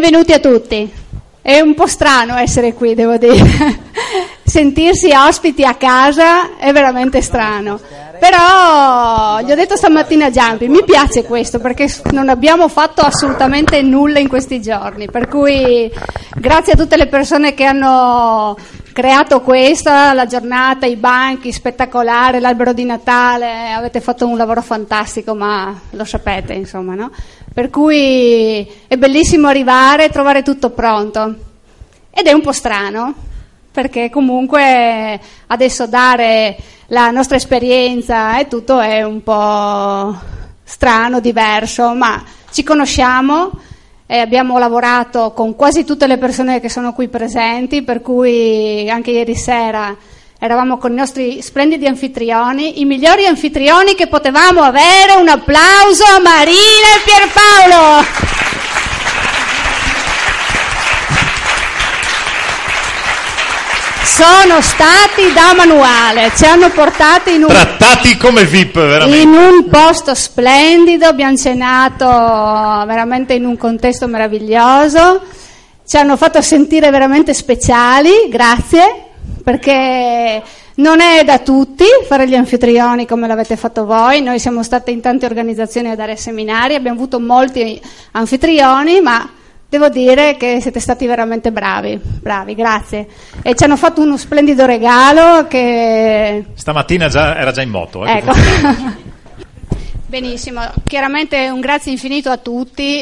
Benvenuti a tutti. È un po' strano essere qui, devo dire. Sentirsi ospiti a casa è veramente strano. Però gli ho detto stamattina a Giampi, mi piace questo perché non abbiamo fatto assolutamente nulla in questi giorni. Per cui grazie a tutte le persone che hanno creato questa, la giornata, i banchi, spettacolare, l'albero di Natale, avete fatto un lavoro fantastico, ma lo sapete, insomma, no? Per cui è bellissimo arrivare e trovare tutto pronto. Ed è un po' strano, perché comunque adesso dare la nostra esperienza e tutto è un po' strano, diverso, ma ci conosciamo e abbiamo lavorato con quasi tutte le persone che sono qui presenti, per cui anche ieri sera eravamo con i nostri splendidi anfitrioni, i migliori anfitrioni che potevamo avere. Un applauso a Marina e Pierpaolo! sono stati da manuale, ci hanno portati in un, trattati come VIP veramente. in un posto splendido, abbiamo cenato veramente in un contesto meraviglioso, ci hanno fatto sentire veramente speciali, grazie, perché non è da tutti fare gli anfitrioni come l'avete fatto voi, noi siamo stati in tante organizzazioni a dare seminari, abbiamo avuto molti anfitrioni, ma Devo dire che siete stati veramente bravi, bravi, grazie. E ci hanno fatto uno splendido regalo che... Stamattina già, era già in moto. Eh, ecco. Benissimo, chiaramente un grazie infinito a tutti.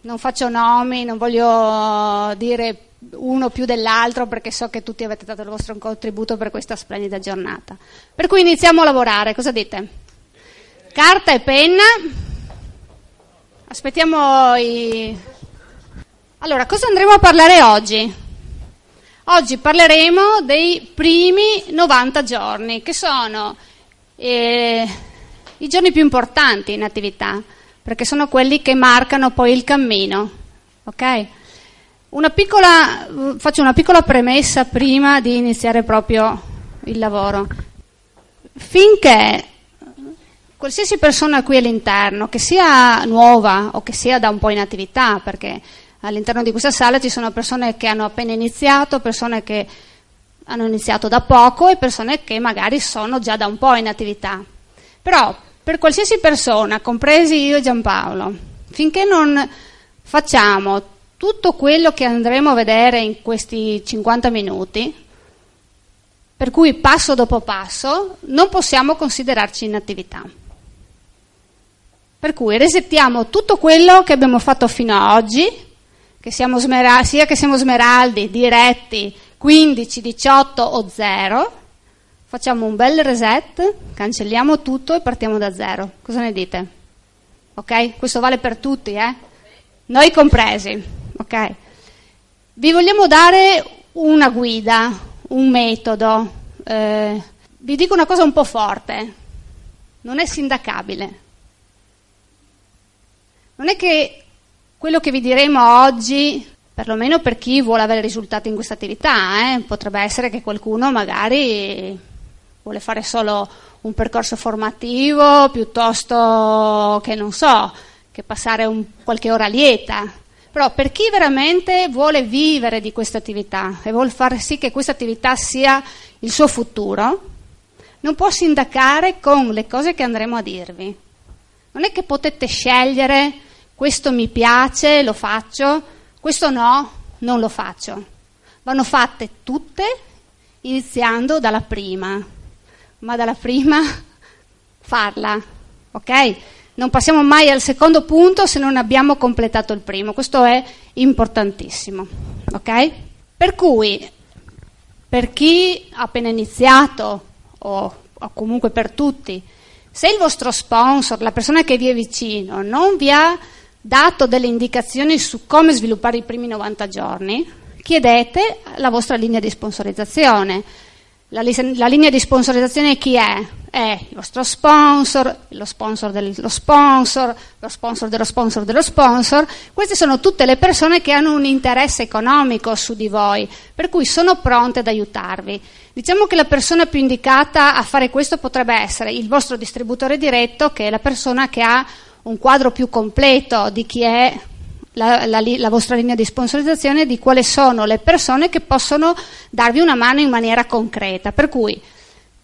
non faccio nomi, non voglio dire uno più dell'altro perché so che tutti avete dato il vostro contributo per questa splendida giornata. Per cui iniziamo a lavorare, cosa dite? Carta e penna. Aspettiamo i... Allora, cosa andremo a parlare oggi? Oggi parleremo dei primi 90 giorni, che sono eh, i giorni più importanti in attività, perché sono quelli che marcano poi il cammino. Ok? Una piccola, faccio una piccola premessa prima di iniziare proprio il lavoro. Finché qualsiasi persona qui all'interno, che sia nuova o che sia da un po' in attività, perché all'interno di questa sala ci sono persone che hanno appena iniziato, persone che hanno iniziato da poco e persone che magari sono già da un po' in attività. Però per qualsiasi persona, compresi io e Giampaolo, finché non facciamo tutto quello che andremo a vedere in questi 50 minuti, per cui passo dopo passo, non possiamo considerarci in attività. Per cui resettiamo tutto quello che abbiamo fatto fino ad oggi, che smeral- sia che siamo smeraldi, diretti, 15, 18 o 0, facciamo un bel reset, cancelliamo tutto e partiamo da zero. Cosa ne dite? Ok? Questo vale per tutti, eh? Noi compresi, ok? Vi vogliamo dare una guida, un metodo. Eh, vi dico una cosa un po' forte, non è sindacabile non è che quello che vi diremo oggi, perlomeno per chi vuole avere risultati in questa attività, eh, potrebbe essere che qualcuno magari vuole fare solo un percorso formativo piuttosto che non so, che passare un, qualche ora lieta. Però per chi veramente vuole vivere di questa attività e vuole far sì che questa attività sia il suo futuro, non può sindacare con le cose che andremo a dirvi. Non è che potete scegliere questo mi piace, lo faccio, questo no, non lo faccio. Vanno fatte tutte iniziando dalla prima, ma dalla prima farla, ok? Non passiamo mai al secondo punto se non abbiamo completato il primo, questo è importantissimo, ok? Per cui, per chi ha appena iniziato, o, o comunque per tutti, se il vostro sponsor, la persona che vi è vicino, non vi ha dato delle indicazioni su come sviluppare i primi 90 giorni, chiedete la vostra linea di sponsorizzazione. La, la, linea di sponsorizzazione chi è? È il vostro sponsor, lo sponsor dello sponsor, lo sponsor dello sponsor dello sponsor. Queste sono tutte le persone che hanno un interesse economico su di voi, per cui sono pronte ad aiutarvi. Diciamo che la persona più indicata a fare questo potrebbe essere il vostro distributore diretto, che è la persona che ha un quadro più completo di chi è la, la, la, vostra linea di sponsorizzazione di quali sono le persone che possono darvi una mano in maniera concreta. Per cui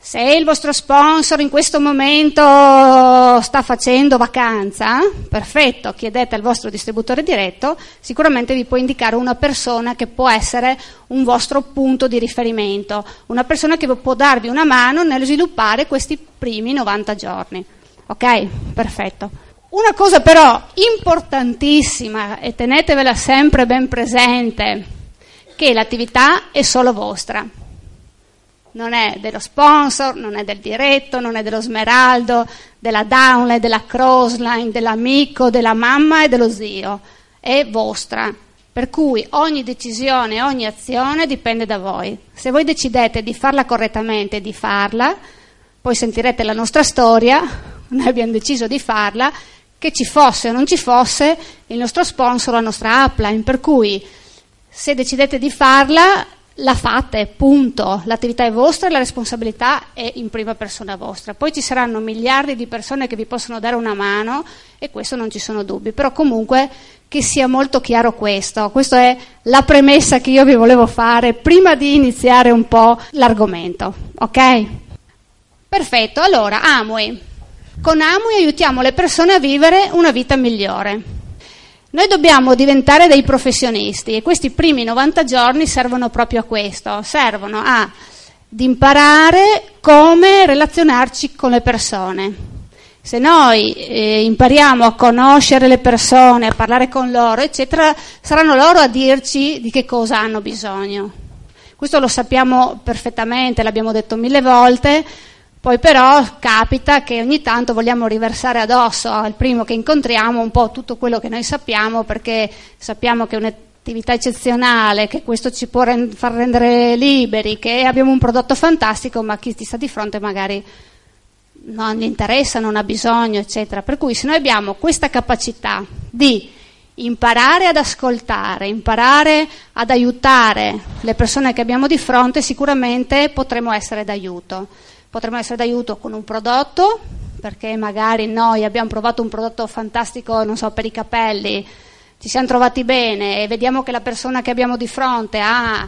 se il vostro sponsor in questo momento sta facendo vacanza, perfetto, chiedete al vostro distributore diretto, sicuramente vi può indicare una persona che può essere un vostro punto di riferimento, una persona che può darvi una mano nel sviluppare questi primi 90 giorni. Ok? Perfetto. Una cosa però importantissima e tenetevela sempre ben presente, che l'attività è solo vostra. Non è dello sponsor, non è del diretto, non è dello smeraldo, della downline, della crossline, dell'amico, della mamma e dello zio. È vostra. Per cui ogni decisione, ogni azione dipende da voi. Se voi decidete di farla correttamente e di farla, poi sentirete la nostra storia, noi abbiamo deciso di farla che ci fosse o non ci fosse il nostro sponsor, la nostra upline, per cui se decidete di farla, la fate, punto. L'attività è vostra e la responsabilità è in prima persona vostra. Poi ci saranno miliardi di persone che vi possono dare una mano e questo non ci sono dubbi, però comunque che sia molto chiaro questo. Questa è la premessa che io vi volevo fare prima di iniziare un po' l'argomento, ok? Perfetto, allora Amway. Con Amui aiutiamo le persone a vivere una vita migliore. Noi dobbiamo diventare dei professionisti e questi primi 90 giorni servono proprio a questo, servono ad imparare come relazionarci con le persone. Se noi eh, impariamo a conoscere le persone, a parlare con loro, eccetera, saranno loro a dirci di che cosa hanno bisogno. Questo lo sappiamo perfettamente, l'abbiamo detto mille volte, poi però capita che ogni tanto vogliamo riversare addosso al primo che incontriamo un po' tutto quello che noi sappiamo perché sappiamo che è un'attività eccezionale, che questo ci può rend- far rendere liberi, che abbiamo un prodotto fantastico, ma chi ti sta di fronte magari non gli interessa, non ha bisogno, eccetera. Per cui se noi abbiamo questa capacità di imparare ad ascoltare, imparare ad aiutare le persone che abbiamo di fronte, sicuramente potremo essere d'aiuto potremmo essere d'aiuto con un prodotto, perché magari noi abbiamo provato un prodotto fantastico, non so, per i capelli, ci siamo trovati bene e vediamo che la persona che abbiamo di fronte ha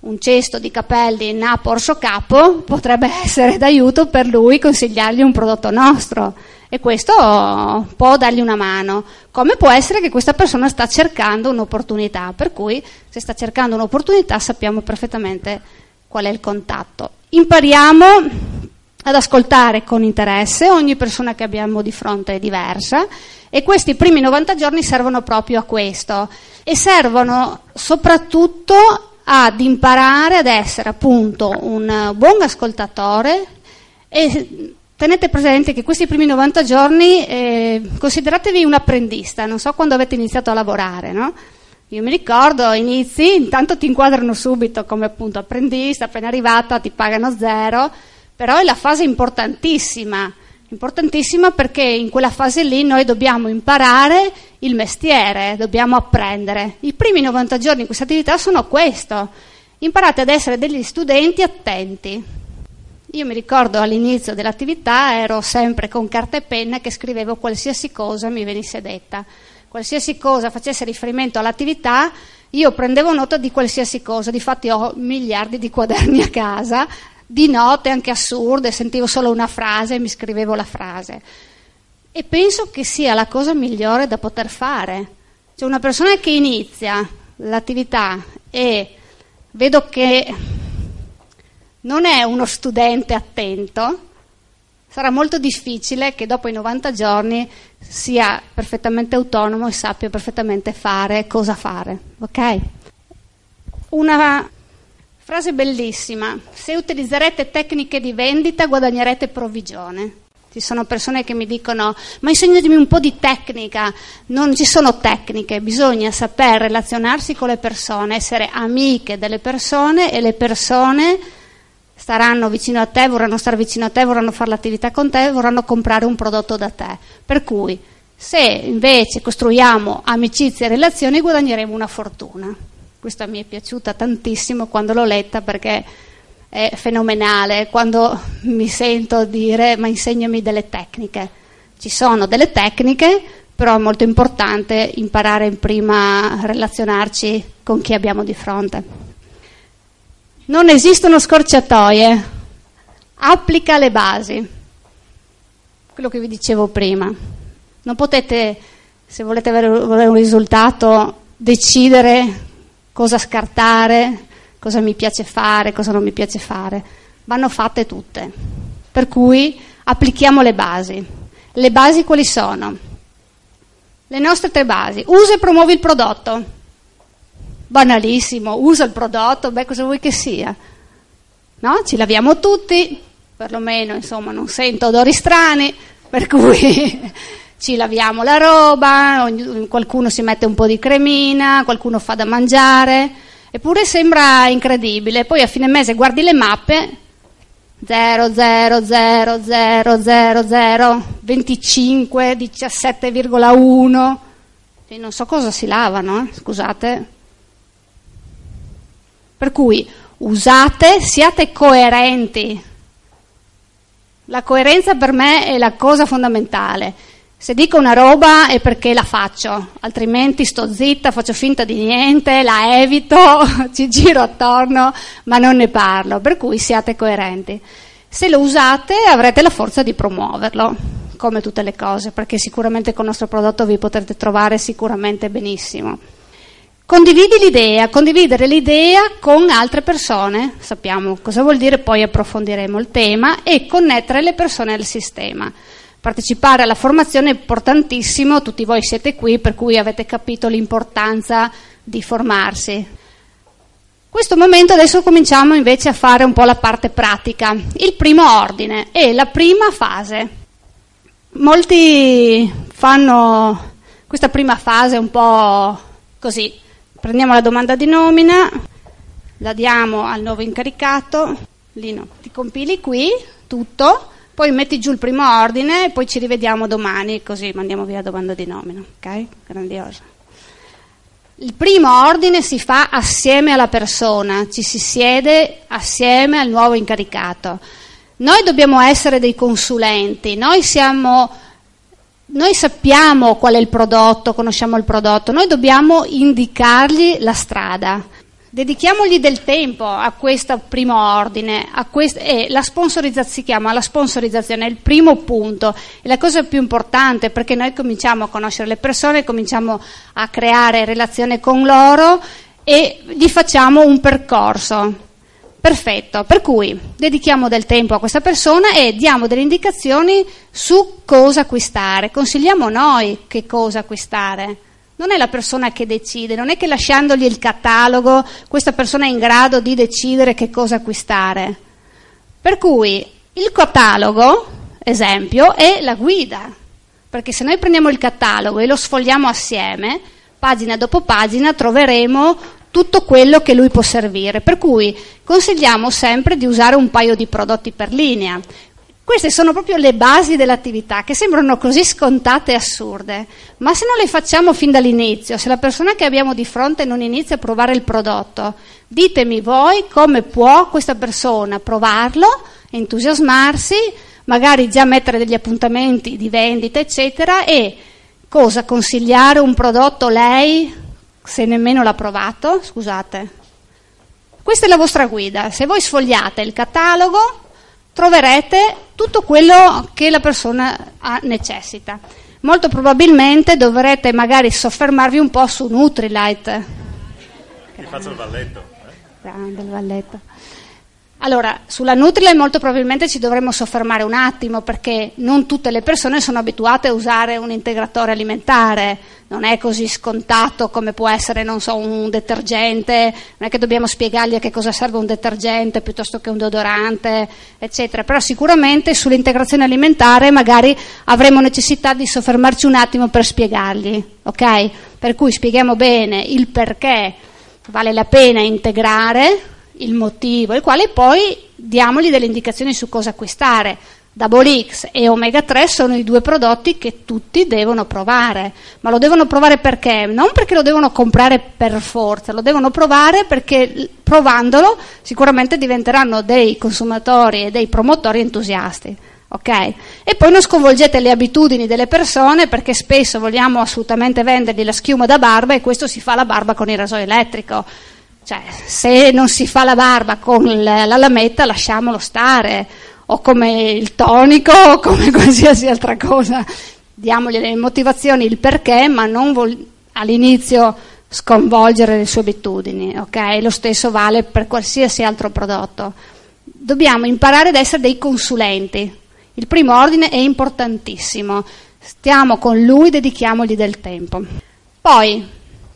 un cesto di capelli na Porsche capo, potrebbe essere d'aiuto per lui consigliargli un prodotto nostro e questo può dargli una mano. Come può essere che questa persona sta cercando un'opportunità, per cui se sta cercando un'opportunità sappiamo perfettamente qual è il contatto. Impariamo ad ascoltare con interesse, ogni persona che abbiamo di fronte è diversa e questi primi 90 giorni servono proprio a questo e servono soprattutto ad imparare ad essere appunto un buon ascoltatore e tenete presente che questi primi 90 giorni eh, consideratevi un apprendista, non so quando avete iniziato a lavorare, no? Io mi ricordo, inizi, intanto ti inquadrano subito come appunto apprendista, appena arrivata ti pagano zero, però è la fase importantissima, importantissima perché in quella fase lì noi dobbiamo imparare il mestiere, dobbiamo apprendere. I primi 90 giorni in questa attività sono questo, imparate ad essere degli studenti attenti. Io mi ricordo all'inizio dell'attività ero sempre con carta e penna che scrivevo qualsiasi cosa mi venisse detta, qualsiasi cosa facesse riferimento all'attività, io prendevo nota di qualsiasi cosa, difatti ho miliardi di quaderni a casa di note anche assurde, sentivo solo una frase e mi scrivevo la frase. E penso che sia la cosa migliore da poter fare. Cioè una persona che inizia l'attività e vedo che non è uno studente attento, sarà molto difficile che dopo i 90 giorni sia perfettamente autonomo e sappia perfettamente fare cosa fare. Ok? Una Frase bellissima. Se utilizzerete tecniche di vendita guadagnerete provvigione. Ci sono persone che mi dicono, ma insegnatemi un po' di tecnica. Non ci sono tecniche, bisogna saper relazionarsi con le persone, essere amiche delle persone e le persone staranno vicino a te, vorranno stare vicino a te, vorranno fare l'attività con te, vorranno comprare un prodotto da te. Per cui, se invece costruiamo amicizie e relazioni, guadagneremo una fortuna. Questa mi è piaciuta tantissimo quando l'ho letta perché è fenomenale quando mi sento dire ma insegnami delle tecniche. Ci sono delle tecniche, però è molto importante imparare prima a relazionarci con chi abbiamo di fronte. Non esistono scorciatoie, applica le basi, quello che vi dicevo prima. Non potete, se volete avere un risultato, decidere cosa scartare, cosa mi piace fare, cosa non mi piace fare. Vanno fatte tutte. Per cui applichiamo le basi. Le basi quali sono? Le nostre tre basi. Usa e promuovi il prodotto. Banalissimo, usa il prodotto, beh, cosa vuoi che sia? No? Ci laviamo tutti, perlomeno, insomma, non sento odori strani, per cui ci laviamo la roba, qualcuno si mette un po' di cremina, qualcuno fa da mangiare, eppure sembra incredibile. Poi a fine mese guardi le mappe 0, 0, 0, 0, 0, 0, 25, 17,1. Non so cosa si lavano, eh? scusate. Per cui usate, siate coerenti. La coerenza per me è la cosa fondamentale. Se dico una roba è perché la faccio, altrimenti sto zitta, faccio finta di niente, la evito, ci giro attorno, ma non ne parlo, per cui siate coerenti. Se lo usate avrete la forza di promuoverlo, come tutte le cose, perché sicuramente con il nostro prodotto vi potrete trovare sicuramente benissimo. Condividi l'idea, condividere l'idea con altre persone, sappiamo cosa vuol dire, poi approfondiremo il tema, e connettere le persone al sistema. Partecipare alla formazione è importantissimo, tutti voi siete qui, per cui avete capito l'importanza di formarsi. Questo momento adesso cominciamo invece a fare un po' la parte pratica, il primo ordine e la prima fase. Molti fanno questa prima fase un po' così, prendiamo la domanda di nomina, la diamo al nuovo incaricato, Lino, ti compili qui tutto, poi metti giù il primo ordine e poi ci rivediamo domani, così mandiamo via la domanda di nomina, ok? Grandioso. Il primo ordine si fa assieme alla persona, ci si siede assieme al nuovo incaricato. Noi dobbiamo essere dei consulenti, noi, siamo, noi sappiamo qual è il prodotto, conosciamo il prodotto, noi dobbiamo indicargli la strada. Dedichiamogli del tempo a questo primo ordine, quest- e la sponsorizzazione si chiama la sponsorizzazione, è il primo punto, è la cosa più importante perché noi cominciamo a conoscere le persone, cominciamo a creare relazione con loro e gli facciamo un percorso. Perfetto, per cui dedichiamo del tempo a questa persona e diamo delle indicazioni su cosa acquistare, consigliamo noi che cosa acquistare. Non è la persona che decide, non è che lasciandogli il catalogo questa persona è in grado di decidere che cosa acquistare. Per cui il catalogo, esempio, è la guida, perché se noi prendiamo il catalogo e lo sfogliamo assieme, pagina dopo pagina troveremo tutto quello che lui può servire. Per cui consigliamo sempre di usare un paio di prodotti per linea. Queste sono proprio le basi dell'attività che sembrano così scontate e assurde, ma se non le facciamo fin dall'inizio, se la persona che abbiamo di fronte non inizia a provare il prodotto, ditemi voi come può questa persona provarlo, entusiasmarsi, magari già mettere degli appuntamenti di vendita, eccetera, e cosa consigliare un prodotto lei se nemmeno l'ha provato? Scusate. Questa è la vostra guida. Se voi sfogliate il catalogo, troverete tutto quello che la persona ha, necessita. Molto probabilmente dovrete magari soffermarvi un po' su Nutrilite. Ti faccio il valletto. Eh? Grande il valletto. Allora, sulla Nutrilite molto probabilmente ci dovremmo soffermare un attimo perché non tutte le persone sono abituate a usare un integratore alimentare, non è così scontato come può essere, non so, un detergente, non è che dobbiamo spiegargli a che cosa serve un detergente piuttosto che un deodorante, eccetera, però sicuramente sull'integrazione alimentare magari avremo necessità di soffermarci un attimo per spiegargli, ok? Per cui spieghiamo bene il perché vale la pena integrare il motivo, il quale poi diamogli delle indicazioni su cosa acquistare. Double X e Omega 3 sono i due prodotti che tutti devono provare, ma lo devono provare perché? Non perché lo devono comprare per forza, lo devono provare perché provandolo sicuramente diventeranno dei consumatori e dei promotori entusiasti. ok? E poi non sconvolgete le abitudini delle persone perché spesso vogliamo assolutamente vendergli la schiuma da barba e questo si fa la barba con il rasoio elettrico. Cioè, se non si fa la barba con la, la lametta, lasciamolo stare, o come il tonico, o come qualsiasi altra cosa. Diamogli le motivazioni, il perché, ma non vol- all'inizio sconvolgere le sue abitudini, ok? Lo stesso vale per qualsiasi altro prodotto. Dobbiamo imparare ad essere dei consulenti il primo ordine è importantissimo, stiamo con lui, dedichiamogli del tempo. Poi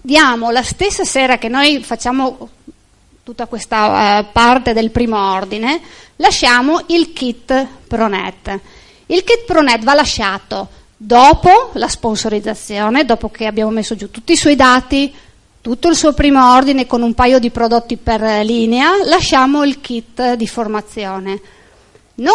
diamo la stessa sera che noi facciamo tutta questa uh, parte del primo ordine, lasciamo il kit Pronet. Il kit Pronet va lasciato dopo la sponsorizzazione, dopo che abbiamo messo giù tutti i suoi dati, tutto il suo primo ordine con un paio di prodotti per linea, lasciamo il kit di formazione non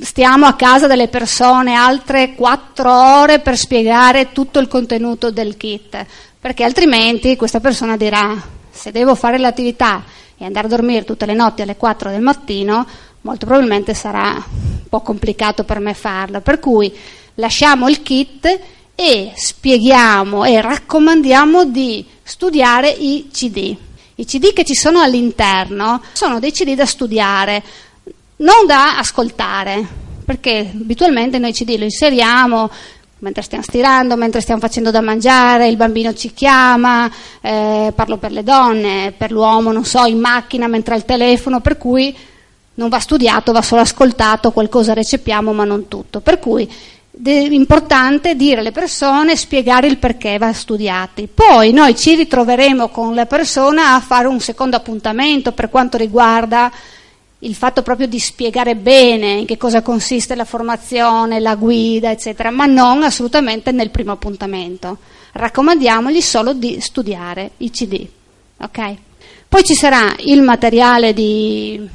stiamo a casa delle persone altre quattro ore per spiegare tutto il contenuto del kit, perché altrimenti questa persona dirà se devo fare l'attività e andare a dormire tutte le notti alle 4 del mattino, molto probabilmente sarà un po' complicato per me farlo. Per cui lasciamo il kit e spieghiamo e raccomandiamo di studiare i CD. I CD che ci sono all'interno sono dei CD da studiare, non da ascoltare, perché abitualmente noi CD lo inseriamo mentre stiamo stirando, mentre stiamo facendo da mangiare, il bambino ci chiama, eh, parlo per le donne, per l'uomo, non so, in macchina, mentre al telefono, per cui non va studiato, va solo ascoltato, qualcosa recepiamo, ma non tutto. Per cui è importante dire alle persone, spiegare il perché va studiati. Poi noi ci ritroveremo con la persona a fare un secondo appuntamento per quanto riguarda il fatto proprio di spiegare bene in che cosa consiste la formazione, la guida, eccetera, ma non assolutamente nel primo appuntamento. Raccomandiamogli solo di studiare i CD. Okay? Poi ci sarà il materiale di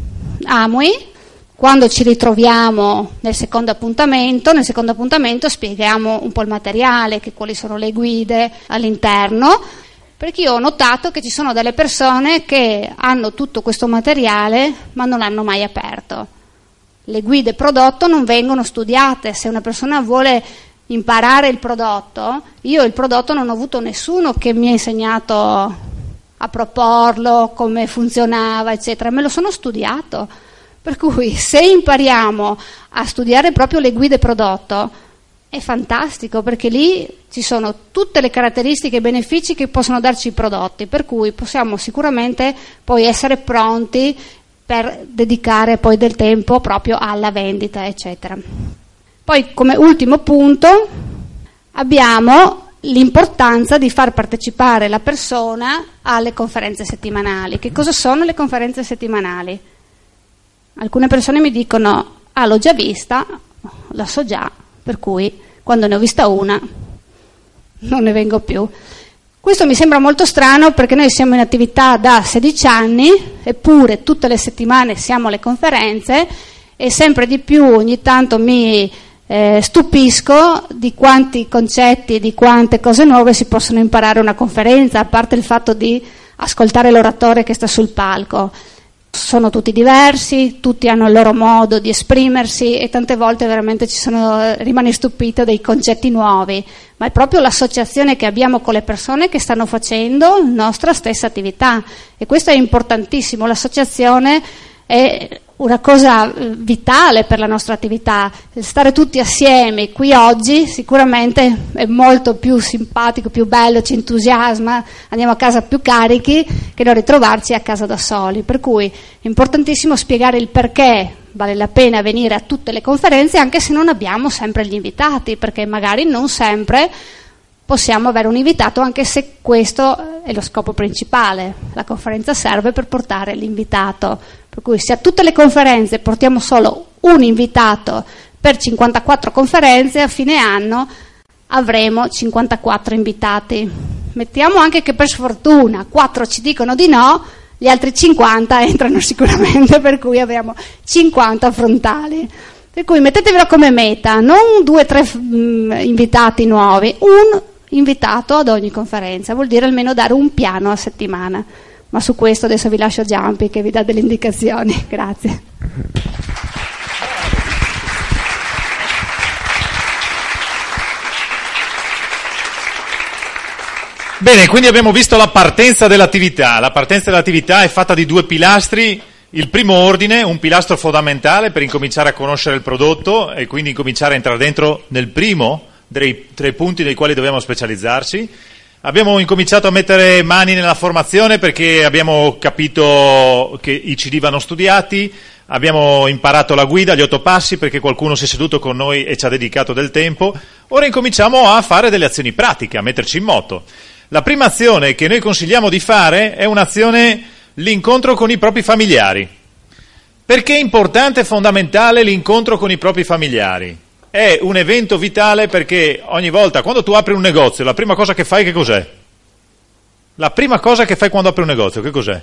Amui, quando ci ritroviamo nel secondo appuntamento, nel secondo appuntamento spieghiamo un po' il materiale, quali sono le guide all'interno perché io ho notato che ci sono delle persone che hanno tutto questo materiale ma non l'hanno mai aperto. Le guide prodotto non vengono studiate, se una persona vuole imparare il prodotto, io il prodotto non ho avuto nessuno che mi ha insegnato a proporlo, come funzionava, eccetera, me lo sono studiato. Per cui se impariamo a studiare proprio le guide prodotto, è fantastico perché lì ci sono tutte le caratteristiche e benefici che possono darci i prodotti, per cui possiamo sicuramente poi essere pronti per dedicare poi del tempo proprio alla vendita, eccetera. Poi come ultimo punto abbiamo l'importanza di far partecipare la persona alle conferenze settimanali. Che cosa sono le conferenze settimanali? Alcune persone mi dicono, ah l'ho già vista, la so già, per cui quando ne ho vista una non ne vengo più. Questo mi sembra molto strano perché noi siamo in attività da 16 anni, eppure tutte le settimane siamo alle conferenze e sempre di più ogni tanto mi eh, stupisco di quanti concetti, di quante cose nuove si possono imparare a una conferenza, a parte il fatto di ascoltare l'oratore che sta sul palco sono tutti diversi, tutti hanno il loro modo di esprimersi e tante volte veramente ci sono, rimani stupito dei concetti nuovi, ma è proprio l'associazione che abbiamo con le persone che stanno facendo la nostra stessa attività. E questo è importantissimo, l'associazione è una cosa eh, vitale per la nostra attività. Stare tutti assieme qui oggi sicuramente è molto più simpatico, più bello, ci entusiasma, andiamo a casa più carichi che non ritrovarci a casa da soli. Per cui è importantissimo spiegare il perché vale la pena venire a tutte le conferenze anche se non abbiamo sempre gli invitati, perché magari non sempre possiamo avere un invitato anche se questo è lo scopo principale. La conferenza serve per portare l'invitato. Per cui se a tutte le conferenze portiamo solo un invitato per 54 conferenze, a fine anno avremo 54 invitati. Mettiamo anche che per sfortuna 4 ci dicono di no, gli altri 50 entrano sicuramente, per cui abbiamo 50 frontali. Per cui mettetevelo come meta, non due o tre mm, invitati nuovi, un invitato ad ogni conferenza, vuol dire almeno dare un piano a settimana ma su questo adesso vi lascio Giampi che vi dà delle indicazioni. Grazie. Bene, quindi abbiamo visto la partenza dell'attività. La partenza dell'attività è fatta di due pilastri. Il primo ordine, un pilastro fondamentale per incominciare a conoscere il prodotto e quindi incominciare a entrare dentro nel primo dei tre punti nei quali dobbiamo specializzarci Abbiamo incominciato a mettere mani nella formazione perché abbiamo capito che i CD vanno studiati, abbiamo imparato la guida, gli otto passi perché qualcuno si è seduto con noi e ci ha dedicato del tempo. Ora incominciamo a fare delle azioni pratiche, a metterci in moto. La prima azione che noi consigliamo di fare è un'azione, l'incontro con i propri familiari. Perché è importante e fondamentale l'incontro con i propri familiari? È un evento vitale perché ogni volta, quando tu apri un negozio, la prima cosa che fai che cos'è? La prima cosa che fai quando apri un negozio, che cos'è?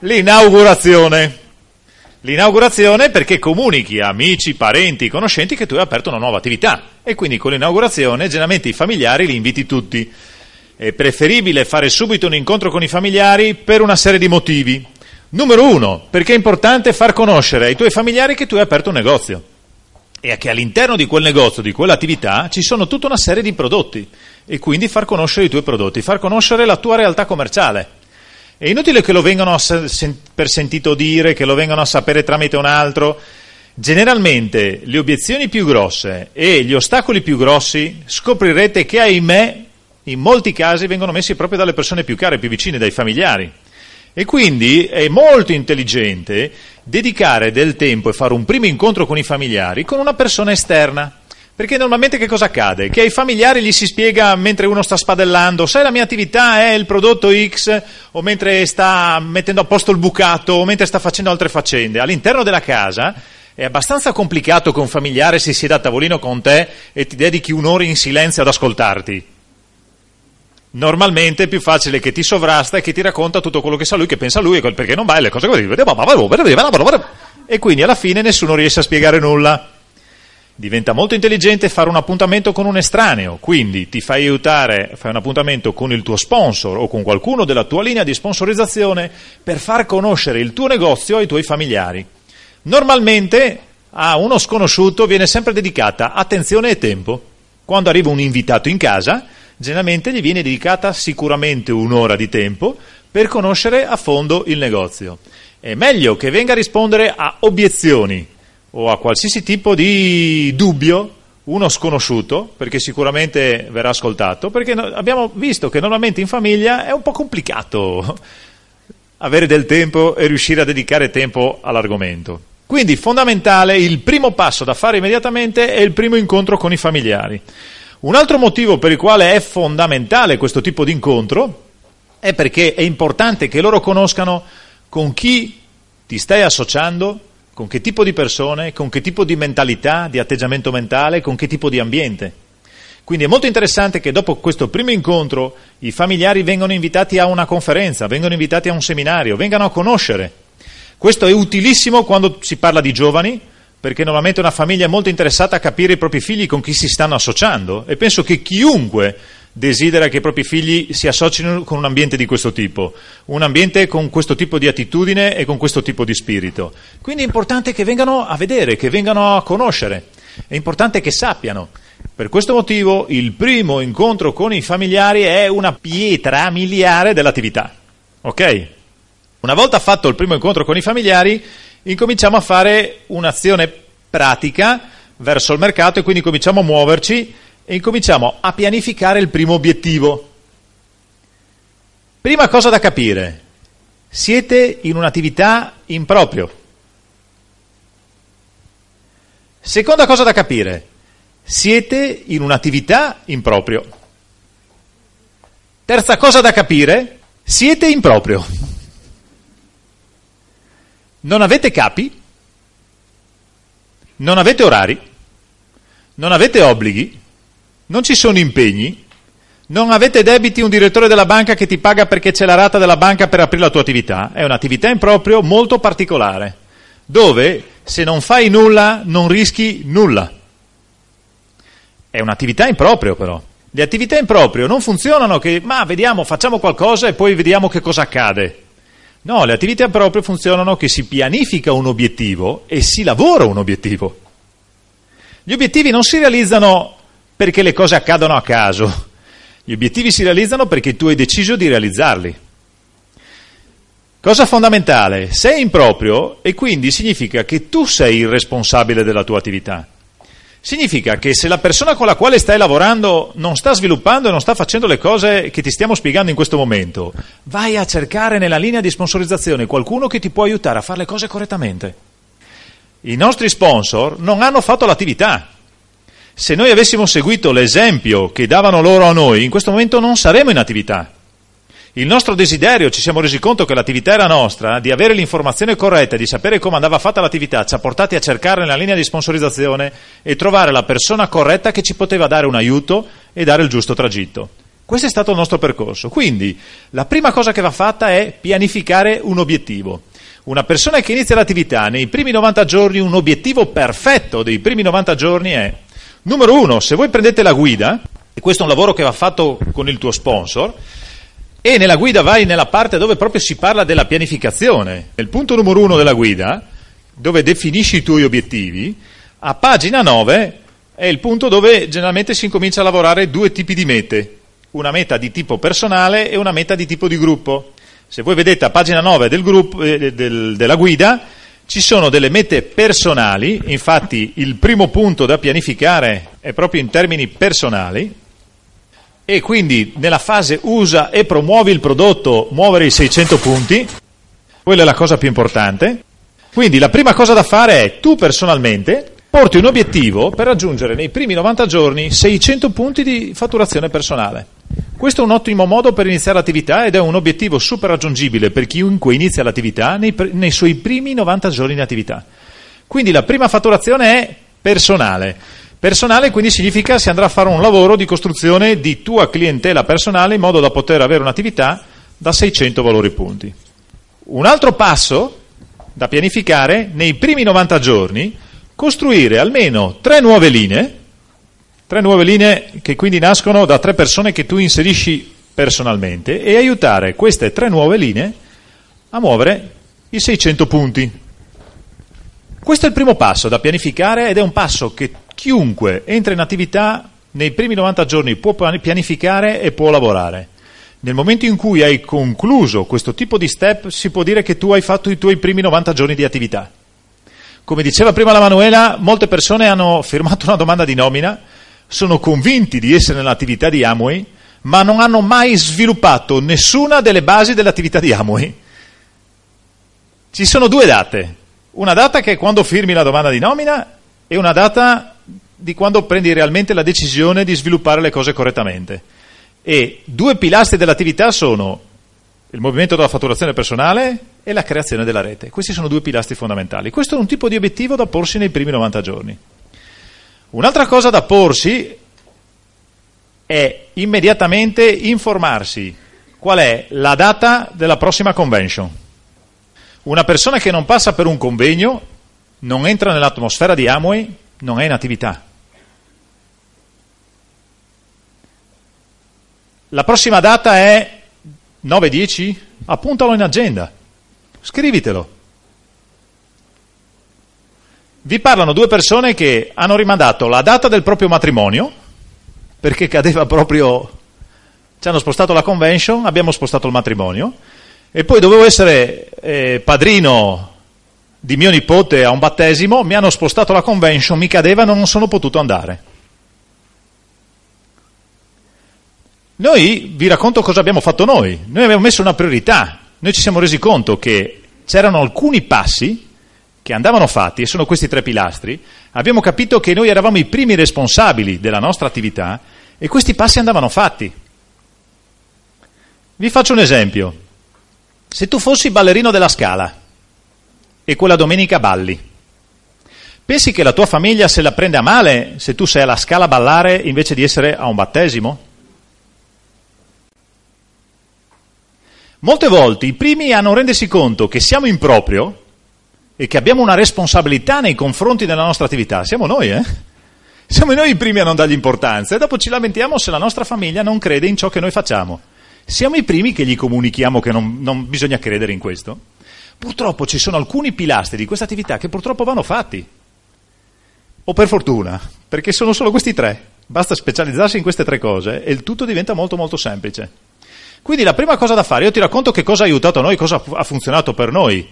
L'inaugurazione. L'inaugurazione perché comunichi a amici, parenti, conoscenti che tu hai aperto una nuova attività e quindi con l'inaugurazione generalmente i familiari li inviti tutti. È preferibile fare subito un incontro con i familiari per una serie di motivi. Numero uno, perché è importante far conoscere ai tuoi familiari che tu hai aperto un negozio e che all'interno di quel negozio, di quell'attività, ci sono tutta una serie di prodotti e quindi far conoscere i tuoi prodotti, far conoscere la tua realtà commerciale. È inutile che lo vengano per sentito dire, che lo vengano a sapere tramite un altro. Generalmente le obiezioni più grosse e gli ostacoli più grossi scoprirete che, ahimè, in molti casi vengono messi proprio dalle persone più care, più vicine, dai familiari. E quindi è molto intelligente dedicare del tempo e fare un primo incontro con i familiari con una persona esterna. Perché normalmente che cosa accade? Che ai familiari gli si spiega mentre uno sta spadellando, sai la mia attività è il prodotto X, o mentre sta mettendo a posto il bucato, o mentre sta facendo altre faccende. All'interno della casa è abbastanza complicato che un familiare si sieda a tavolino con te e ti dedichi un'ora in silenzio ad ascoltarti. Normalmente è più facile che ti sovrasta e che ti racconta tutto quello che sa lui, che pensa lui, perché non va e le cose così. E quindi alla fine nessuno riesce a spiegare nulla. Diventa molto intelligente fare un appuntamento con un estraneo, quindi ti fai aiutare, fai un appuntamento con il tuo sponsor o con qualcuno della tua linea di sponsorizzazione per far conoscere il tuo negozio ai tuoi familiari. Normalmente a uno sconosciuto viene sempre dedicata attenzione e tempo. Quando arriva un invitato in casa, generalmente gli viene dedicata sicuramente un'ora di tempo per conoscere a fondo il negozio. È meglio che venga a rispondere a obiezioni o a qualsiasi tipo di dubbio uno sconosciuto, perché sicuramente verrà ascoltato, perché abbiamo visto che normalmente in famiglia è un po' complicato avere del tempo e riuscire a dedicare tempo all'argomento. Quindi fondamentale, il primo passo da fare immediatamente è il primo incontro con i familiari. Un altro motivo per il quale è fondamentale questo tipo di incontro è perché è importante che loro conoscano con chi ti stai associando con che tipo di persone, con che tipo di mentalità, di atteggiamento mentale, con che tipo di ambiente. Quindi è molto interessante che dopo questo primo incontro i familiari vengano invitati a una conferenza, vengano invitati a un seminario, vengano a conoscere. Questo è utilissimo quando si parla di giovani, perché normalmente una famiglia è molto interessata a capire i propri figli con chi si stanno associando e penso che chiunque desidera che i propri figli si associno con un ambiente di questo tipo, un ambiente con questo tipo di attitudine e con questo tipo di spirito. Quindi è importante che vengano a vedere, che vengano a conoscere, è importante che sappiano. Per questo motivo il primo incontro con i familiari è una pietra miliare dell'attività. Ok? Una volta fatto il primo incontro con i familiari, incominciamo a fare un'azione pratica verso il mercato e quindi cominciamo a muoverci e incominciamo a pianificare il primo obiettivo. Prima cosa da capire, siete in un'attività in proprio. Seconda cosa da capire, siete in un'attività in proprio. Terza cosa da capire, siete in proprio. Non avete capi, non avete orari, non avete obblighi, non ci sono impegni, non avete debiti un direttore della banca che ti paga perché c'è la rata della banca per aprire la tua attività, è un'attività in proprio molto particolare, dove se non fai nulla non rischi nulla. È un'attività in proprio però. Le attività in proprio non funzionano che, ma vediamo, facciamo qualcosa e poi vediamo che cosa accade. No, le attività in proprio funzionano che si pianifica un obiettivo e si lavora un obiettivo. Gli obiettivi non si realizzano perché le cose accadono a caso. Gli obiettivi si realizzano perché tu hai deciso di realizzarli. Cosa fondamentale? Sei improprio e quindi significa che tu sei il responsabile della tua attività. Significa che se la persona con la quale stai lavorando non sta sviluppando e non sta facendo le cose che ti stiamo spiegando in questo momento, vai a cercare nella linea di sponsorizzazione qualcuno che ti può aiutare a fare le cose correttamente. I nostri sponsor non hanno fatto l'attività. Se noi avessimo seguito l'esempio che davano loro a noi, in questo momento non saremmo in attività. Il nostro desiderio, ci siamo resi conto che l'attività era nostra, di avere l'informazione corretta, di sapere come andava fatta l'attività, ci ha portati a cercare nella linea di sponsorizzazione e trovare la persona corretta che ci poteva dare un aiuto e dare il giusto tragitto. Questo è stato il nostro percorso. Quindi la prima cosa che va fatta è pianificare un obiettivo. Una persona che inizia l'attività nei primi 90 giorni, un obiettivo perfetto dei primi 90 giorni è, numero uno, se voi prendete la guida, e questo è un lavoro che va fatto con il tuo sponsor, e nella guida vai nella parte dove proprio si parla della pianificazione. Nel punto numero uno della guida, dove definisci i tuoi obiettivi, a pagina 9 è il punto dove generalmente si incomincia a lavorare due tipi di mete, una meta di tipo personale e una meta di tipo di gruppo. Se voi vedete a pagina 9 del gruppo, eh, del, della guida, ci sono delle mete personali, infatti il primo punto da pianificare è proprio in termini personali, e quindi nella fase usa e promuovi il prodotto, muovere i 600 punti, quella è la cosa più importante. Quindi la prima cosa da fare è tu personalmente porti un obiettivo per raggiungere nei primi 90 giorni 600 punti di fatturazione personale. Questo è un ottimo modo per iniziare l'attività ed è un obiettivo super raggiungibile per chiunque inizia l'attività nei, nei suoi primi 90 giorni di attività. Quindi la prima fatturazione è personale. Personale quindi significa si andrà a fare un lavoro di costruzione di tua clientela personale in modo da poter avere un'attività da 600 valori punti. Un altro passo da pianificare nei primi 90 giorni, costruire almeno tre nuove linee, tre nuove linee che quindi nascono da tre persone che tu inserisci personalmente e aiutare queste tre nuove linee a muovere i 600 punti. Questo è il primo passo da pianificare ed è un passo che chiunque entra in attività nei primi 90 giorni può pianificare e può lavorare. Nel momento in cui hai concluso questo tipo di step, si può dire che tu hai fatto i tuoi primi 90 giorni di attività. Come diceva prima la Manuela, molte persone hanno firmato una domanda di nomina, sono convinti di essere nell'attività di Amway, ma non hanno mai sviluppato nessuna delle basi dell'attività di Amway. Ci sono due date. Una data che è quando firmi la domanda di nomina e una data di quando prendi realmente la decisione di sviluppare le cose correttamente. E due pilastri dell'attività sono il movimento della fatturazione personale e la creazione della rete. Questi sono due pilastri fondamentali. Questo è un tipo di obiettivo da porsi nei primi 90 giorni. Un'altra cosa da porsi è immediatamente informarsi qual è la data della prossima convention. Una persona che non passa per un convegno, non entra nell'atmosfera di Amway, non è in attività. La prossima data è 9-10? Appuntalo in agenda. Scrivitelo. Vi parlano due persone che hanno rimandato la data del proprio matrimonio, perché cadeva proprio... Ci hanno spostato la convention, abbiamo spostato il matrimonio, e poi dovevo essere eh, padrino di mio nipote a un battesimo, mi hanno spostato la convention, mi cadeva non sono potuto andare. Noi vi racconto cosa abbiamo fatto noi. Noi abbiamo messo una priorità. Noi ci siamo resi conto che c'erano alcuni passi che andavano fatti, e sono questi tre pilastri. Abbiamo capito che noi eravamo i primi responsabili della nostra attività e questi passi andavano fatti. Vi faccio un esempio. Se tu fossi ballerino della scala e quella domenica balli, pensi che la tua famiglia se la prende a male se tu sei alla scala a ballare invece di essere a un battesimo? Molte volte i primi a non rendersi conto che siamo in proprio e che abbiamo una responsabilità nei confronti della nostra attività, siamo noi, eh? Siamo noi i primi a non dargli importanza e dopo ci lamentiamo se la nostra famiglia non crede in ciò che noi facciamo. Siamo i primi che gli comunichiamo che non, non bisogna credere in questo. Purtroppo ci sono alcuni pilastri di questa attività che purtroppo vanno fatti. O per fortuna, perché sono solo questi tre. Basta specializzarsi in queste tre cose e il tutto diventa molto molto semplice. Quindi la prima cosa da fare, io ti racconto che cosa ha aiutato noi, cosa ha funzionato per noi.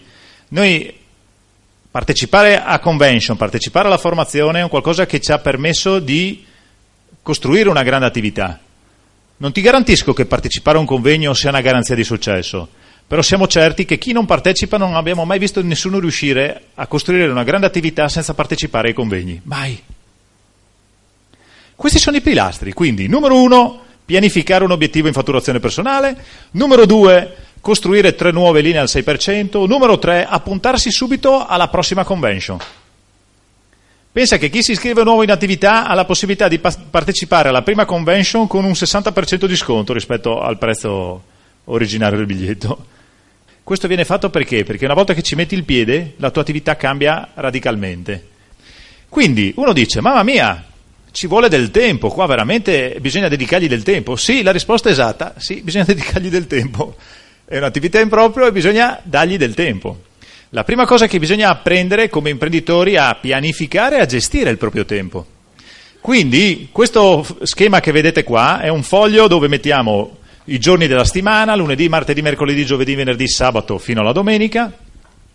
Noi partecipare a convention, partecipare alla formazione è qualcosa che ci ha permesso di costruire una grande attività. Non ti garantisco che partecipare a un convegno sia una garanzia di successo, però siamo certi che chi non partecipa non abbiamo mai visto nessuno riuscire a costruire una grande attività senza partecipare ai convegni. Mai. Questi sono i pilastri, quindi numero uno, pianificare un obiettivo in fatturazione personale, numero due, costruire tre nuove linee al 6%, numero tre, appuntarsi subito alla prossima convention. Pensa che chi si iscrive nuovo in attività ha la possibilità di pa- partecipare alla prima convention con un 60% di sconto rispetto al prezzo originario del biglietto. Questo viene fatto perché? Perché una volta che ci metti il piede, la tua attività cambia radicalmente. Quindi uno dice, mamma mia, ci vuole del tempo, qua veramente bisogna dedicargli del tempo. Sì, la risposta è esatta, sì, bisogna dedicargli del tempo. È un'attività in proprio e bisogna dargli del tempo. La prima cosa che bisogna apprendere come imprenditori a pianificare e a gestire il proprio tempo. Quindi questo schema che vedete qua è un foglio dove mettiamo i giorni della settimana, lunedì, martedì, mercoledì, giovedì, venerdì, sabato fino alla domenica,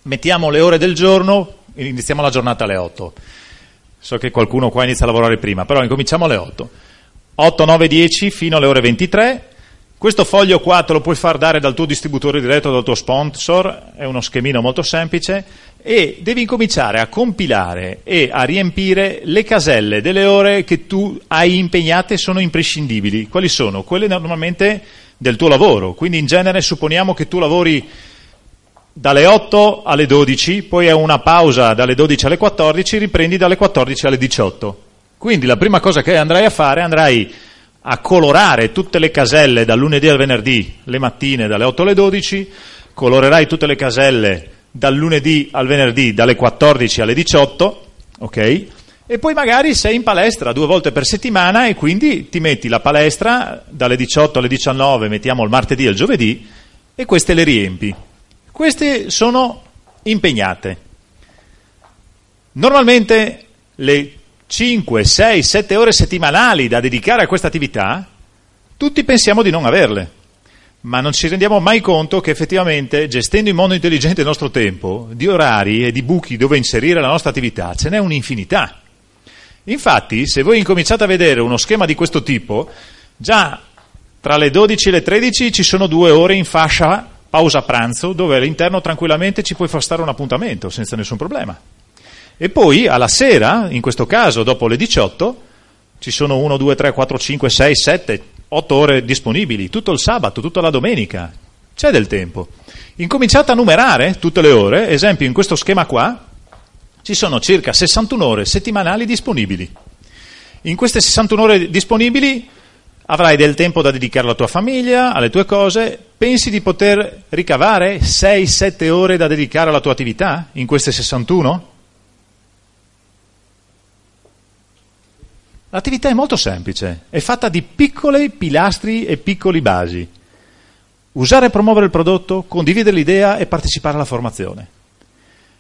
mettiamo le ore del giorno, iniziamo la giornata alle 8. So che qualcuno qua inizia a lavorare prima, però incominciamo alle 8. 8, 9, 10 fino alle ore 23, questo foglio qua te lo puoi far dare dal tuo distributore diretto, dal tuo sponsor, è uno schemino molto semplice e devi incominciare a compilare e a riempire le caselle delle ore che tu hai impegnate sono imprescindibili. Quali sono? Quelle normalmente del tuo lavoro, quindi in genere supponiamo che tu lavori dalle 8 alle 12, poi hai una pausa dalle 12 alle 14, riprendi dalle 14 alle 18. Quindi la prima cosa che andrai a fare, andrai a colorare tutte le caselle dal lunedì al venerdì, le mattine dalle 8 alle 12, colorerai tutte le caselle dal lunedì al venerdì dalle 14 alle 18, ok? E poi magari sei in palestra due volte per settimana e quindi ti metti la palestra dalle 18 alle 19, mettiamo il martedì e il giovedì, e queste le riempi. Queste sono impegnate. Normalmente le 5, 6, 7 ore settimanali da dedicare a questa attività, tutti pensiamo di non averle, ma non ci rendiamo mai conto che effettivamente gestendo in modo intelligente il nostro tempo, di orari e di buchi dove inserire la nostra attività, ce n'è un'infinità. Infatti, se voi incominciate a vedere uno schema di questo tipo, già tra le 12 e le 13 ci sono due ore in fascia pausa pranzo dove all'interno tranquillamente ci puoi far stare un appuntamento senza nessun problema. E poi alla sera, in questo caso dopo le 18, ci sono 1, 2, 3, 4, 5, 6, 7, 8 ore disponibili, tutto il sabato, tutta la domenica. C'è del tempo. Incominciate a numerare tutte le ore, esempio in questo schema qua, ci sono circa 61 ore settimanali disponibili. In queste 61 ore disponibili avrai del tempo da dedicare alla tua famiglia, alle tue cose. Pensi di poter ricavare 6-7 ore da dedicare alla tua attività in queste 61? L'attività è molto semplice, è fatta di piccoli pilastri e piccoli basi. Usare e promuovere il prodotto, condividere l'idea e partecipare alla formazione.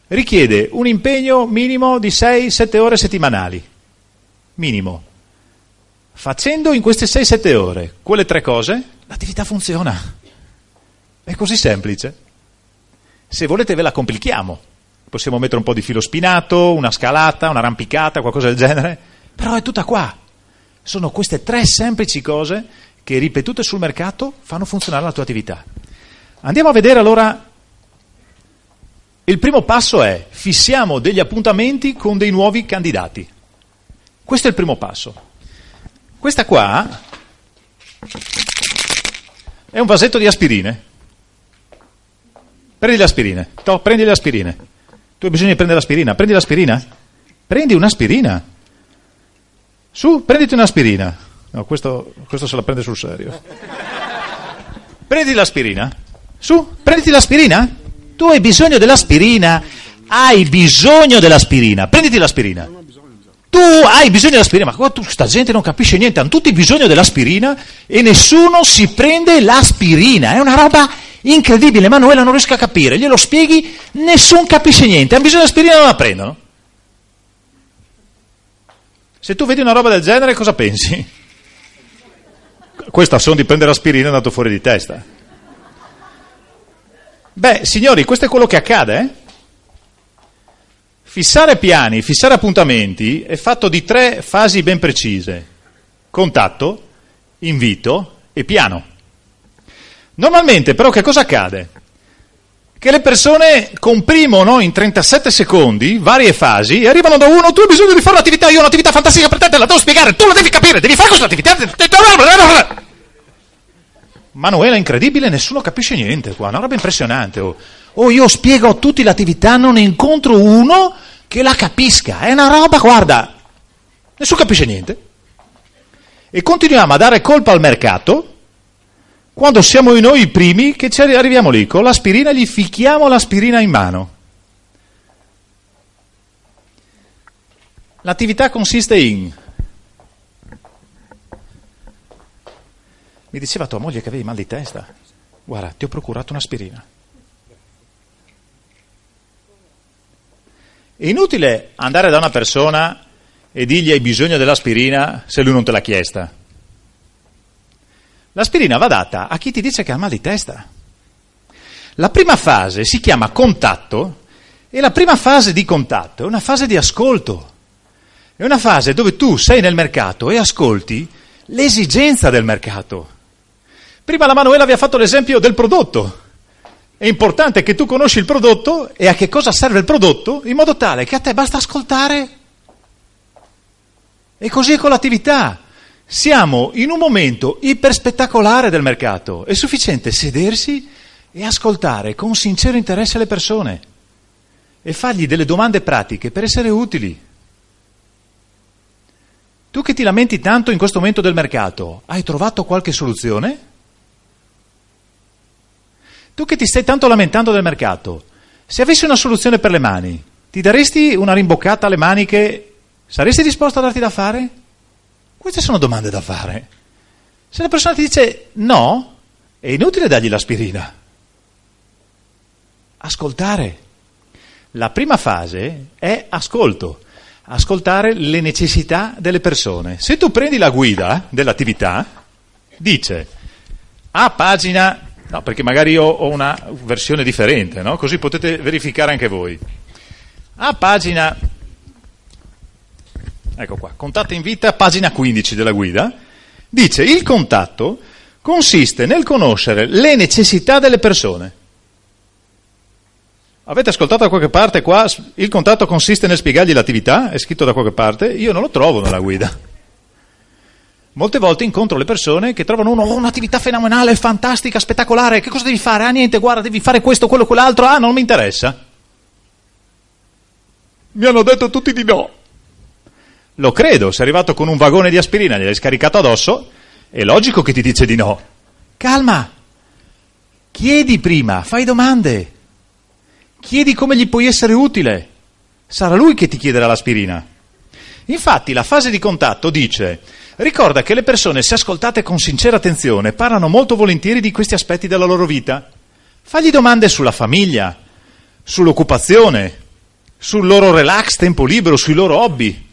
Richiede un impegno minimo di 6-7 ore settimanali. Minimo. Facendo in queste 6-7 ore quelle tre cose, l'attività funziona. È così semplice. Se volete ve la complichiamo. Possiamo mettere un po' di filo spinato, una scalata, un'arrampicata, qualcosa del genere però è tutta qua. Sono queste tre semplici cose che ripetute sul mercato fanno funzionare la tua attività. Andiamo a vedere allora. Il primo passo è fissiamo degli appuntamenti con dei nuovi candidati. Questo è il primo passo. Questa qua è un vasetto di aspirine. Prendi le aspirine. To, prendi le aspirine. Tu hai bisogno di prendere l'aspirina. Prendi l'aspirina. Prendi un'aspirina. Su, prenditi un'aspirina. No, questo, questo se la prende sul serio. Prendi l'aspirina. Su, prenditi l'aspirina. Tu hai bisogno dell'aspirina. Hai bisogno dell'aspirina. Prenditi l'aspirina. Tu hai bisogno dell'aspirina, ma tu, sta gente non capisce niente, hanno tutti bisogno dell'aspirina e nessuno si prende l'aspirina. È una roba incredibile, Emanuela non riesco a capire. Glielo spieghi, nessuno capisce niente. Hanno bisogno dell'aspirina e non la prendono. Se tu vedi una roba del genere, cosa pensi? Questo a son di prendere aspirina è andato fuori di testa. Beh, signori, questo è quello che accade. Eh? Fissare piani, fissare appuntamenti è fatto di tre fasi ben precise. Contatto, invito e piano. Normalmente però che cosa accade? Che le persone comprimono in 37 secondi varie fasi e arrivano da uno, tu hai bisogno di fare un'attività, io ho un'attività fantastica per te, te la devo spiegare, tu la devi capire, devi fare questa attività. Manuela, incredibile, nessuno capisce niente qua, una roba impressionante. Oh, oh io spiego a tutti l'attività, non incontro uno che la capisca. È una roba, guarda, nessuno capisce niente. E continuiamo a dare colpa al mercato quando siamo noi i primi che ci arriviamo lì, con l'aspirina gli ficchiamo l'aspirina in mano. L'attività consiste in... Mi diceva tua moglie che avevi mal di testa. Guarda, ti ho procurato un'aspirina. È inutile andare da una persona e dirgli hai bisogno dell'aspirina se lui non te l'ha chiesta. L'aspirina va data a chi ti dice che ha mal di testa. La prima fase si chiama contatto e la prima fase di contatto è una fase di ascolto. È una fase dove tu sei nel mercato e ascolti l'esigenza del mercato. Prima la Manuela vi ha fatto l'esempio del prodotto. È importante che tu conosci il prodotto e a che cosa serve il prodotto in modo tale che a te basta ascoltare. E così è con l'attività. Siamo in un momento iperspettacolare del mercato, è sufficiente sedersi e ascoltare con sincero interesse le persone e fargli delle domande pratiche per essere utili. Tu che ti lamenti tanto in questo momento del mercato, hai trovato qualche soluzione? Tu che ti stai tanto lamentando del mercato, se avessi una soluzione per le mani, ti daresti una rimboccata alle maniche? Saresti disposto a darti da fare? Queste sono domande da fare. Se la persona ti dice no, è inutile dargli l'aspirina. Ascoltare. La prima fase è ascolto, ascoltare le necessità delle persone. Se tu prendi la guida dell'attività, dice a pagina, no, perché magari io ho una versione differente, no? così potete verificare anche voi. A pagina ecco qua, contatto in vita, pagina 15 della guida, dice il contatto consiste nel conoscere le necessità delle persone. Avete ascoltato da qualche parte qua, il contatto consiste nel spiegargli l'attività, è scritto da qualche parte, io non lo trovo nella guida. Molte volte incontro le persone che trovano uno, oh, un'attività fenomenale, fantastica, spettacolare, che cosa devi fare? Ah niente, guarda, devi fare questo, quello, quell'altro, ah non mi interessa. Mi hanno detto tutti di no. Lo credo, sei arrivato con un vagone di aspirina, gliel'hai scaricato addosso, è logico che ti dice di no. Calma, chiedi prima, fai domande, chiedi come gli puoi essere utile, sarà lui che ti chiederà l'aspirina. Infatti la fase di contatto dice, ricorda che le persone, se ascoltate con sincera attenzione, parlano molto volentieri di questi aspetti della loro vita. Fagli domande sulla famiglia, sull'occupazione, sul loro relax, tempo libero, sui loro hobby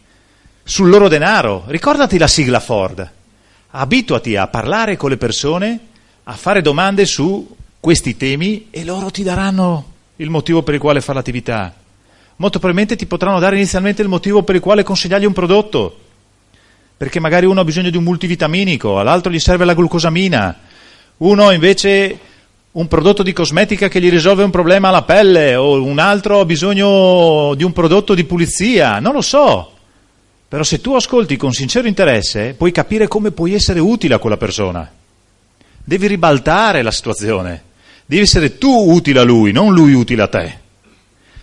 sul loro denaro. Ricordati la sigla Ford. Abituati a parlare con le persone, a fare domande su questi temi e loro ti daranno il motivo per il quale fare l'attività. Molto probabilmente ti potranno dare inizialmente il motivo per il quale consigliargli un prodotto. Perché magari uno ha bisogno di un multivitaminico, all'altro gli serve la glucosamina, uno invece un prodotto di cosmetica che gli risolve un problema alla pelle, o un altro ha bisogno di un prodotto di pulizia, non lo so. Però se tu ascolti con sincero interesse, puoi capire come puoi essere utile a quella persona. Devi ribaltare la situazione. Devi essere tu utile a lui, non lui utile a te.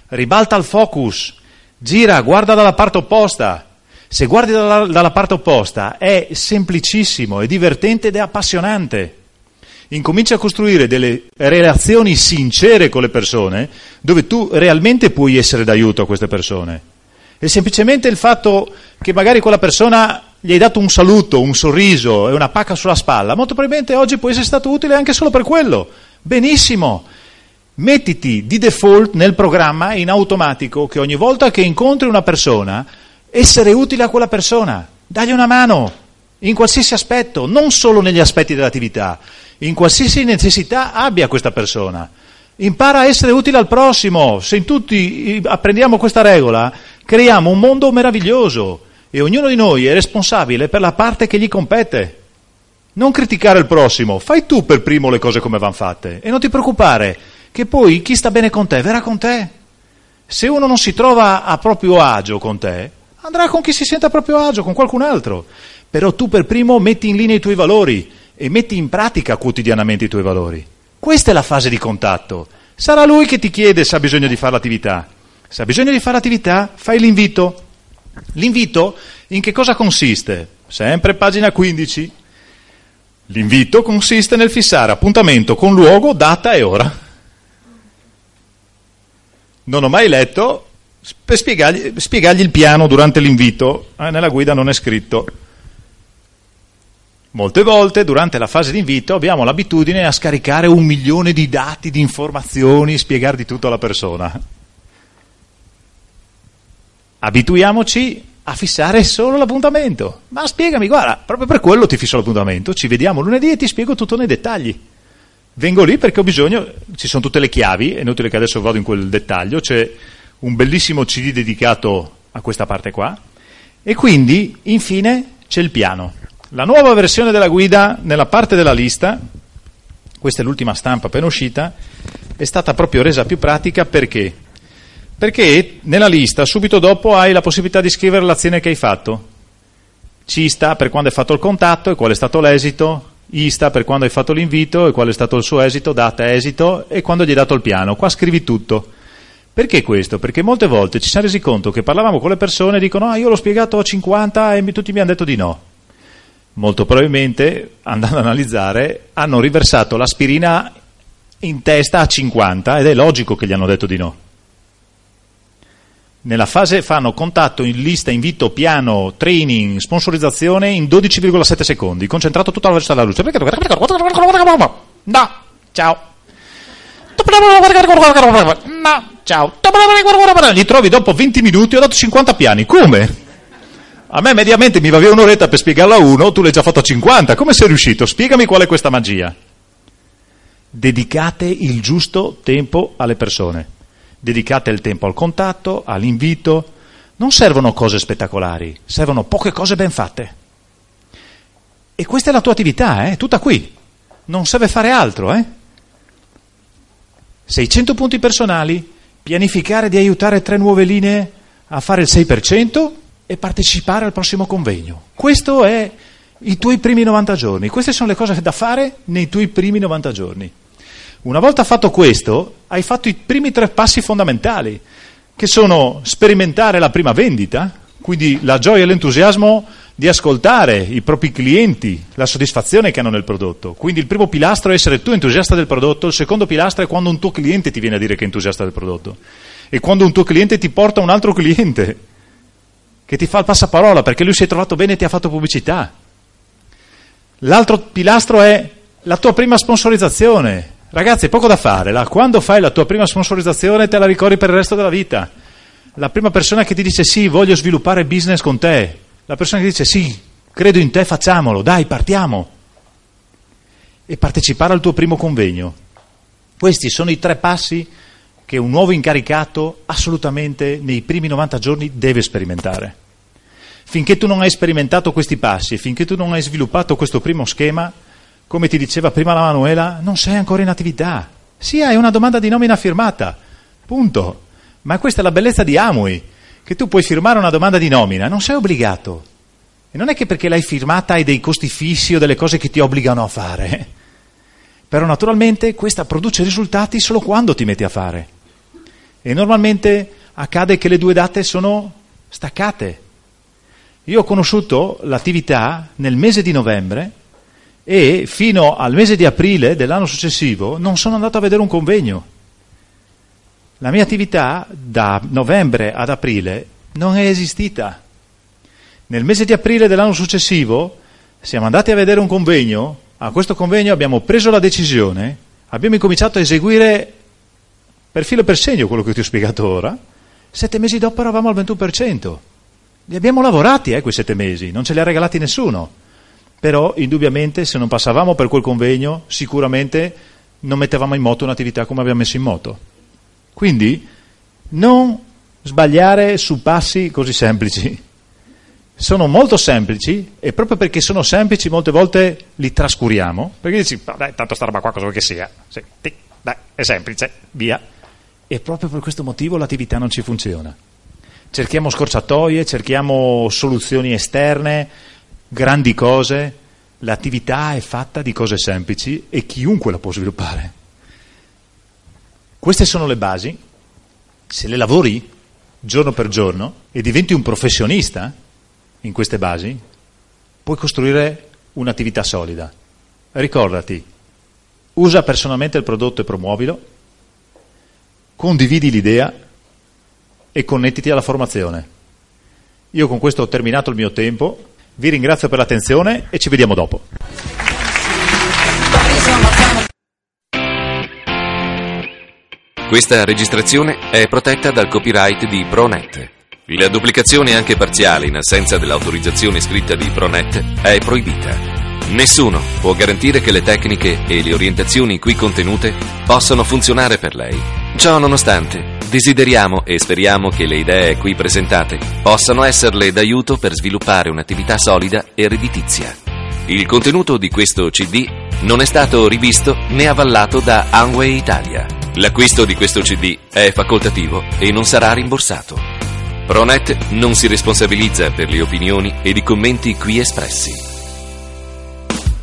Ribalta il focus. Gira, guarda dalla parte opposta. Se guardi dalla, dalla parte opposta è semplicissimo, è divertente ed è appassionante. Incomincia a costruire delle relazioni sincere con le persone dove tu realmente puoi essere d'aiuto a queste persone. È semplicemente il fatto che magari quella persona gli hai dato un saluto, un sorriso e una pacca sulla spalla. Molto probabilmente oggi può essere stato utile anche solo per quello. Benissimo. Mettiti di default nel programma in automatico che ogni volta che incontri una persona essere utile a quella persona, dagli una mano, in qualsiasi aspetto, non solo negli aspetti dell'attività, in qualsiasi necessità abbia questa persona. Impara a essere utile al prossimo. Se in tutti apprendiamo questa regola, creiamo un mondo meraviglioso e ognuno di noi è responsabile per la parte che gli compete. Non criticare il prossimo, fai tu per primo le cose come vanno fatte e non ti preoccupare che poi chi sta bene con te verrà con te. Se uno non si trova a proprio agio con te, andrà con chi si sente a proprio agio, con qualcun altro. Però tu per primo metti in linea i tuoi valori e metti in pratica quotidianamente i tuoi valori. Questa è la fase di contatto. Sarà lui che ti chiede se ha bisogno di fare l'attività. Se ha bisogno di fare l'attività, fai l'invito. L'invito in che cosa consiste? Sempre pagina 15. L'invito consiste nel fissare appuntamento con luogo, data e ora. Non ho mai letto per spiegargli, spiegargli il piano durante l'invito. Eh, nella guida non è scritto. Molte volte durante la fase di invito abbiamo l'abitudine a scaricare un milione di dati, di informazioni, spiegare di tutto alla persona. Abituiamoci a fissare solo l'appuntamento. Ma spiegami, guarda, proprio per quello ti fisso l'appuntamento, ci vediamo lunedì e ti spiego tutto nei dettagli. Vengo lì perché ho bisogno, ci sono tutte le chiavi, è inutile che adesso vado in quel dettaglio, c'è un bellissimo CD dedicato a questa parte qua e quindi infine c'è il piano. La nuova versione della guida nella parte della lista, questa è l'ultima stampa appena uscita, è stata proprio resa più pratica perché? Perché nella lista subito dopo hai la possibilità di scrivere l'azione che hai fatto. C sta per quando hai fatto il contatto e qual è stato l'esito, I sta per quando hai fatto l'invito e qual è stato il suo esito, data esito e quando gli hai dato il piano. Qua scrivi tutto. Perché questo? Perché molte volte ci siamo resi conto che parlavamo con le persone e dicono ah io l'ho spiegato a 50 e tutti mi hanno detto di no molto probabilmente, andando ad analizzare, hanno riversato l'aspirina in testa a 50 ed è logico che gli hanno detto di no. Nella fase fanno contatto in lista, invito, piano, training, sponsorizzazione in 12,7 secondi, concentrato tutto alla velocità della luce. No, ciao. No, ciao. Li trovi dopo 20 minuti, ho dato 50 piani. Come? A me mediamente mi va via un'oretta per spiegarlo a uno, tu l'hai già fatto a 50, come sei riuscito? Spiegami qual è questa magia. Dedicate il giusto tempo alle persone, dedicate il tempo al contatto, all'invito. Non servono cose spettacolari, servono poche cose ben fatte. E questa è la tua attività, eh? tutta qui. Non serve fare altro, eh? 600 punti personali, pianificare di aiutare tre nuove linee a fare il 6%, e partecipare al prossimo convegno. Questo è i tuoi primi 90 giorni, queste sono le cose da fare nei tuoi primi 90 giorni. Una volta fatto questo, hai fatto i primi tre passi fondamentali, che sono sperimentare la prima vendita, quindi la gioia e l'entusiasmo di ascoltare i propri clienti, la soddisfazione che hanno nel prodotto. Quindi il primo pilastro è essere tu entusiasta del prodotto, il secondo pilastro è quando un tuo cliente ti viene a dire che è entusiasta del prodotto e quando un tuo cliente ti porta un altro cliente che ti fa il passaparola perché lui si è trovato bene e ti ha fatto pubblicità. L'altro pilastro è la tua prima sponsorizzazione. Ragazzi, poco da fare. La, quando fai la tua prima sponsorizzazione te la ricordi per il resto della vita. La prima persona che ti dice sì, voglio sviluppare business con te. La persona che dice sì, credo in te, facciamolo, dai, partiamo. E partecipare al tuo primo convegno. Questi sono i tre passi che un nuovo incaricato assolutamente nei primi 90 giorni deve sperimentare. Finché tu non hai sperimentato questi passi, finché tu non hai sviluppato questo primo schema, come ti diceva prima la Manuela, non sei ancora in attività. Sì, hai una domanda di nomina firmata, punto. Ma questa è la bellezza di Amui, che tu puoi firmare una domanda di nomina, non sei obbligato. E non è che perché l'hai firmata hai dei costi fissi o delle cose che ti obbligano a fare. Però naturalmente questa produce risultati solo quando ti metti a fare. E normalmente accade che le due date sono staccate. Io ho conosciuto l'attività nel mese di novembre e fino al mese di aprile dell'anno successivo non sono andato a vedere un convegno. La mia attività da novembre ad aprile non è esistita. Nel mese di aprile dell'anno successivo siamo andati a vedere un convegno, a questo convegno abbiamo preso la decisione, abbiamo incominciato a eseguire per filo e per segno quello che ti ho spiegato ora, sette mesi dopo eravamo al 21%. Li abbiamo lavorati eh, quei sette mesi, non ce li ha regalati nessuno. Però indubbiamente se non passavamo per quel convegno sicuramente non mettevamo in moto un'attività come abbiamo messo in moto. Quindi non sbagliare su passi così semplici. Sono molto semplici e proprio perché sono semplici molte volte li trascuriamo, perché dici, dai, tanto sta roba qua cosa vuoi che sia, sì, dai, è semplice, via. E proprio per questo motivo l'attività non ci funziona. Cerchiamo scorciatoie, cerchiamo soluzioni esterne, grandi cose, l'attività è fatta di cose semplici e chiunque la può sviluppare. Queste sono le basi, se le lavori giorno per giorno e diventi un professionista in queste basi, puoi costruire un'attività solida. Ricordati, usa personalmente il prodotto e promuovilo, condividi l'idea e connettiti alla formazione. Io con questo ho terminato il mio tempo, vi ringrazio per l'attenzione e ci vediamo dopo. Questa registrazione è protetta dal copyright di ProNet. La duplicazione anche parziale in assenza dell'autorizzazione scritta di ProNet è proibita. Nessuno può garantire che le tecniche e le orientazioni qui contenute possano funzionare per lei. Ciò nonostante, desideriamo e speriamo che le idee qui presentate possano esserle d'aiuto per sviluppare un'attività solida e redditizia. Il contenuto di questo CD non è stato rivisto né avallato da Amway Italia. L'acquisto di questo CD è facoltativo e non sarà rimborsato. Pronet non si responsabilizza per le opinioni ed i commenti qui espressi.